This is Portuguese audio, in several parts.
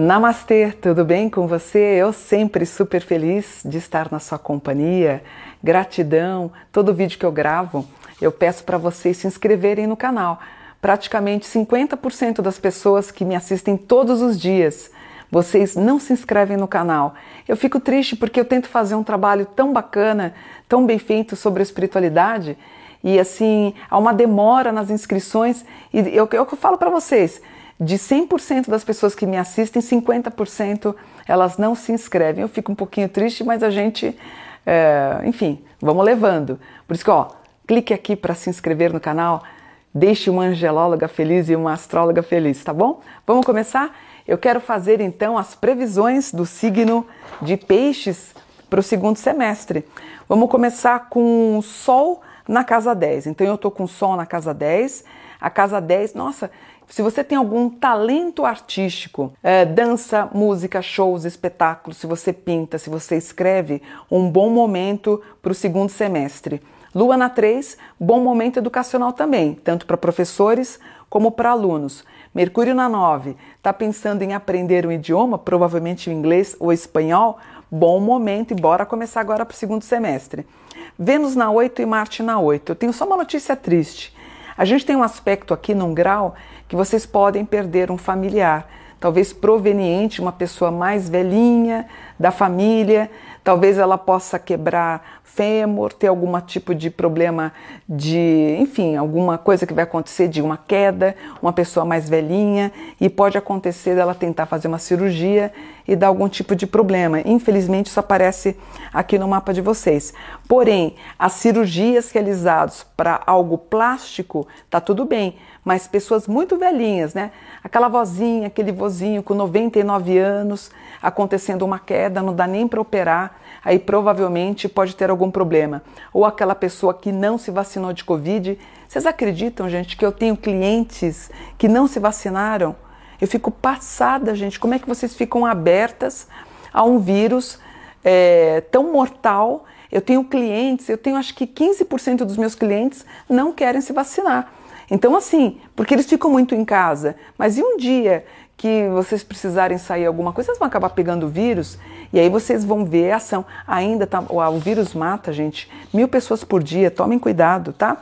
Namastê, tudo bem com você? Eu sempre super feliz de estar na sua companhia. Gratidão. Todo vídeo que eu gravo, eu peço para vocês se inscreverem no canal. Praticamente 50% das pessoas que me assistem todos os dias, vocês não se inscrevem no canal. Eu fico triste porque eu tento fazer um trabalho tão bacana, tão bem feito sobre a espiritualidade e assim, há uma demora nas inscrições e eu, eu falo para vocês, de 100% das pessoas que me assistem, 50% elas não se inscrevem. Eu fico um pouquinho triste, mas a gente, é, enfim, vamos levando. Por isso que, ó, clique aqui para se inscrever no canal, deixe uma angelóloga feliz e uma astróloga feliz, tá bom? Vamos começar? Eu quero fazer então as previsões do signo de Peixes para o segundo semestre. Vamos começar com o Sol na casa 10. Então eu estou com o Sol na casa 10. A casa 10, nossa, se você tem algum talento artístico, é, dança, música, shows, espetáculos, se você pinta, se você escreve, um bom momento para o segundo semestre. Lua na 3, bom momento educacional também, tanto para professores como para alunos. Mercúrio na 9, está pensando em aprender um idioma, provavelmente o inglês ou espanhol? Bom momento e bora começar agora para o segundo semestre. Vênus na 8 e Marte na 8. Eu tenho só uma notícia triste. A gente tem um aspecto aqui num grau que vocês podem perder um familiar, talvez proveniente, uma pessoa mais velhinha da família, talvez ela possa quebrar fêmur, ter algum tipo de problema de, enfim, alguma coisa que vai acontecer de uma queda, uma pessoa mais velhinha, e pode acontecer dela tentar fazer uma cirurgia e dar algum tipo de problema. Infelizmente, isso aparece aqui no mapa de vocês. Porém, as cirurgias realizadas para algo plástico, tá tudo bem, mas pessoas muito velhinhas, né? Aquela vozinha, aquele vozinho com 99 anos, acontecendo uma queda, não dá nem para operar, aí provavelmente pode ter algum problema. Ou aquela pessoa que não se vacinou de Covid. Vocês acreditam, gente, que eu tenho clientes que não se vacinaram? Eu fico passada, gente. Como é que vocês ficam abertas a um vírus é, tão mortal? Eu tenho clientes, eu tenho acho que 15% dos meus clientes não querem se vacinar. Então, assim, porque eles ficam muito em casa, mas e um dia que vocês precisarem sair alguma coisa, vocês vão acabar pegando o vírus e aí vocês vão ver a ação. Ainda tá, o vírus mata, gente, mil pessoas por dia, tomem cuidado, tá?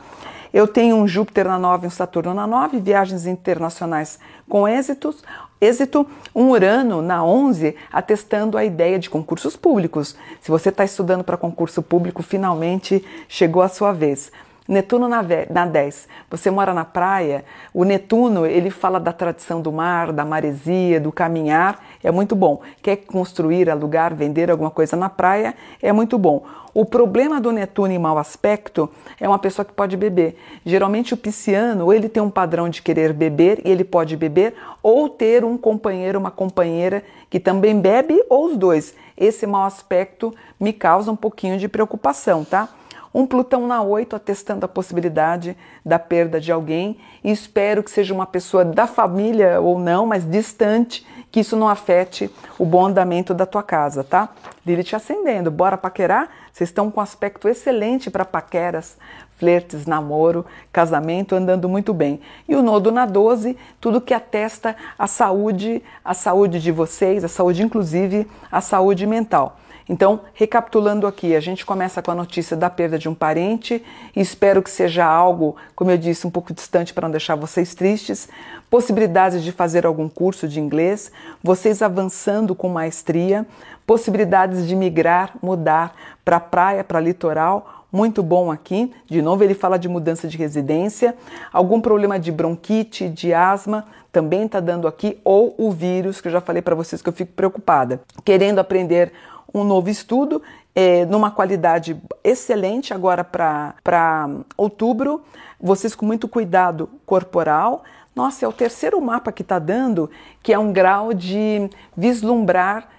Eu tenho um Júpiter na 9 e um Saturno na 9, viagens internacionais com êxitos, êxito, um Urano na 11, atestando a ideia de concursos públicos. Se você está estudando para concurso público, finalmente chegou a sua vez. Netuno na, na 10. Você mora na praia, o Netuno, ele fala da tradição do mar, da maresia, do caminhar, é muito bom. Quer construir, alugar, vender alguma coisa na praia, é muito bom. O problema do Netuno em mau aspecto é uma pessoa que pode beber. Geralmente o pisciano, ele tem um padrão de querer beber e ele pode beber, ou ter um companheiro, uma companheira que também bebe, ou os dois. Esse mau aspecto me causa um pouquinho de preocupação, tá? Um Plutão na 8 atestando a possibilidade da perda de alguém e espero que seja uma pessoa da família ou não, mas distante, que isso não afete o bom andamento da tua casa, tá? Lilith acendendo, bora paquerar? Vocês estão com um aspecto excelente para paqueras, flertes, namoro, casamento, andando muito bem. E o nodo na 12, tudo que atesta a saúde, a saúde de vocês, a saúde inclusive a saúde mental. Então, recapitulando aqui, a gente começa com a notícia da perda de um parente e espero que seja algo, como eu disse, um pouco distante para não deixar vocês tristes. Possibilidades de fazer algum curso de inglês, vocês avançando com maestria, possibilidades de migrar, mudar para praia, para litoral, muito bom aqui. De novo, ele fala de mudança de residência, algum problema de bronquite, de asma, também está dando aqui, ou o vírus, que eu já falei para vocês que eu fico preocupada. Querendo aprender um novo estudo é, numa qualidade excelente agora para outubro. Vocês com muito cuidado corporal. Nossa, é o terceiro mapa que está dando, que é um grau de vislumbrar,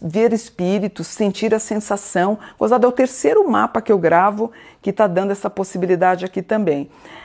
ver espíritos, sentir a sensação. Gozado, é o terceiro mapa que eu gravo que está dando essa possibilidade aqui também.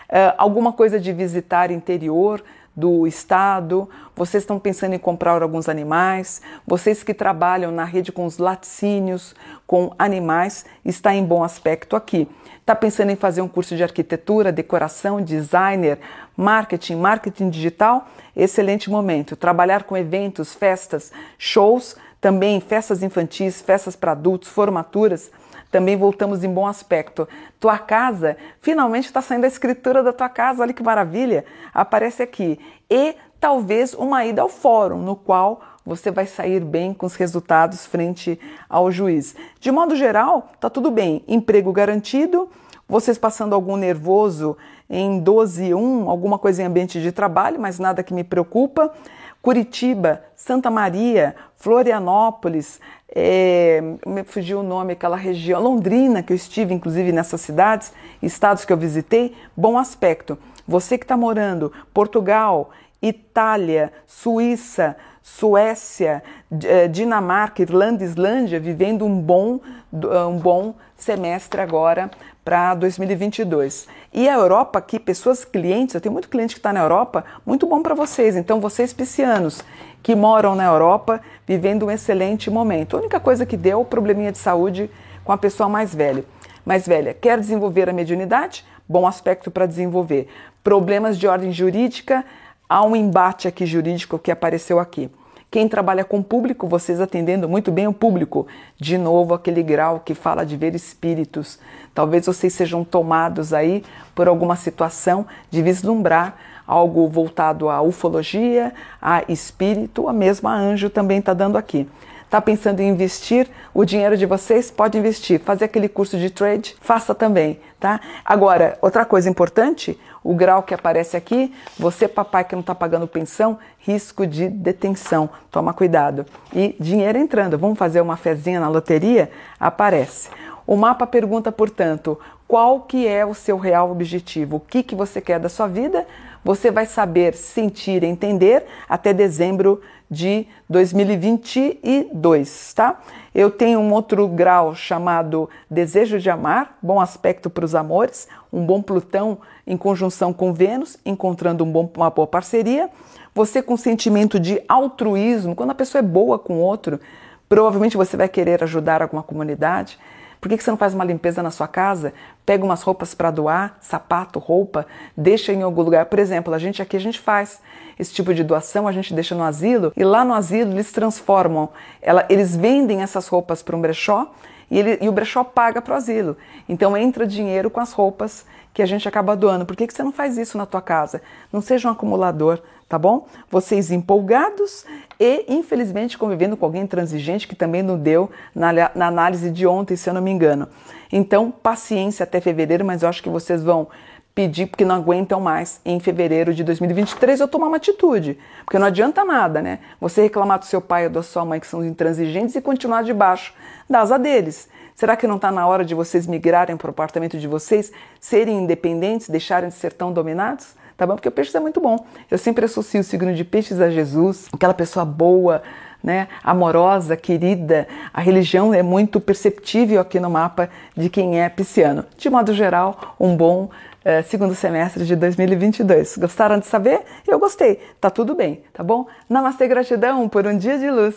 Uh, alguma coisa de visitar interior, do estado, vocês estão pensando em comprar alguns animais, vocês que trabalham na rede com os laticínios, com animais, está em bom aspecto aqui. Está pensando em fazer um curso de arquitetura, decoração, designer, marketing, marketing digital? Excelente momento. Trabalhar com eventos, festas, shows, também festas infantis, festas para adultos, formaturas, também voltamos em bom aspecto. Tua casa, finalmente está saindo a escritura da tua casa, olha que maravilha! Aparece aqui. E talvez uma ida ao fórum, no qual você vai sair bem com os resultados frente ao juiz. De modo geral, tá tudo bem. Emprego garantido, vocês passando algum nervoso em 12 e 1, alguma coisa em ambiente de trabalho, mas nada que me preocupa. Curitiba, Santa Maria, Florianópolis, é, me fugiu o nome, aquela região, Londrina, que eu estive inclusive nessas cidades, estados que eu visitei, bom aspecto. Você que está morando, Portugal, Itália, Suíça, Suécia, é, Dinamarca, Irlanda, Islândia, vivendo um bom, um bom semestre agora para 2022. E a Europa aqui, pessoas clientes, eu tenho muito cliente que está na Europa, muito bom para vocês. Então, vocês piscianos que moram na Europa, vivendo um excelente momento. A única coisa que deu, probleminha de saúde com a pessoa mais velha. Mais velha, quer desenvolver a mediunidade? Bom aspecto para desenvolver. Problemas de ordem jurídica? Há um embate aqui jurídico que apareceu aqui. Quem trabalha com público, vocês atendendo muito bem o público. De novo, aquele grau que fala de ver espíritos. Talvez vocês sejam tomados aí por alguma situação de vislumbrar algo voltado à ufologia, a espírito, a mesma anjo também está dando aqui. Está pensando em investir o dinheiro de vocês? Pode investir. Fazer aquele curso de trade? Faça também, tá? Agora, outra coisa importante, o grau que aparece aqui, você papai que não está pagando pensão, risco de detenção. Toma cuidado. E dinheiro entrando. Vamos fazer uma fezinha na loteria? Aparece. O mapa pergunta, portanto, qual que é o seu real objetivo? O que, que você quer da sua vida? Você vai saber sentir, entender até dezembro de 2022, tá? Eu tenho um outro grau chamado Desejo de Amar, bom aspecto para os amores, um bom Plutão em conjunção com Vênus, encontrando um bom, uma boa parceria. Você com sentimento de altruísmo, quando a pessoa é boa com o outro, provavelmente você vai querer ajudar alguma comunidade. Por que você não faz uma limpeza na sua casa? Pega umas roupas para doar, sapato, roupa, deixa em algum lugar. Por exemplo, a gente aqui a gente faz esse tipo de doação, a gente deixa no asilo e lá no asilo eles transformam, ela, eles vendem essas roupas para um brechó e, ele, e o brechó paga para o asilo. Então entra dinheiro com as roupas que a gente acaba doando. Por que, que você não faz isso na tua casa? Não seja um acumulador, tá bom? Vocês empolgados e, infelizmente, convivendo com alguém transigente que também não deu na, na análise de ontem, se eu não me engano. Então, paciência até fevereiro, mas eu acho que vocês vão pedir porque não aguentam mais em fevereiro de 2023 eu tomar uma atitude. Porque não adianta nada, né? Você reclamar do seu pai ou da sua mãe que são intransigentes e continuar debaixo da asa deles. Será que não está na hora de vocês migrarem para o apartamento de vocês, serem independentes, deixarem de ser tão dominados? Tá bom? Porque o peixe é muito bom. Eu sempre associo o signo de peixes a Jesus, aquela pessoa boa, né, amorosa, querida. A religião é muito perceptível aqui no mapa de quem é pisciano. De modo geral, um bom uh, segundo semestre de 2022. Gostaram de saber? Eu gostei. Tá tudo bem, tá bom? Namastê, gratidão por um dia de luz.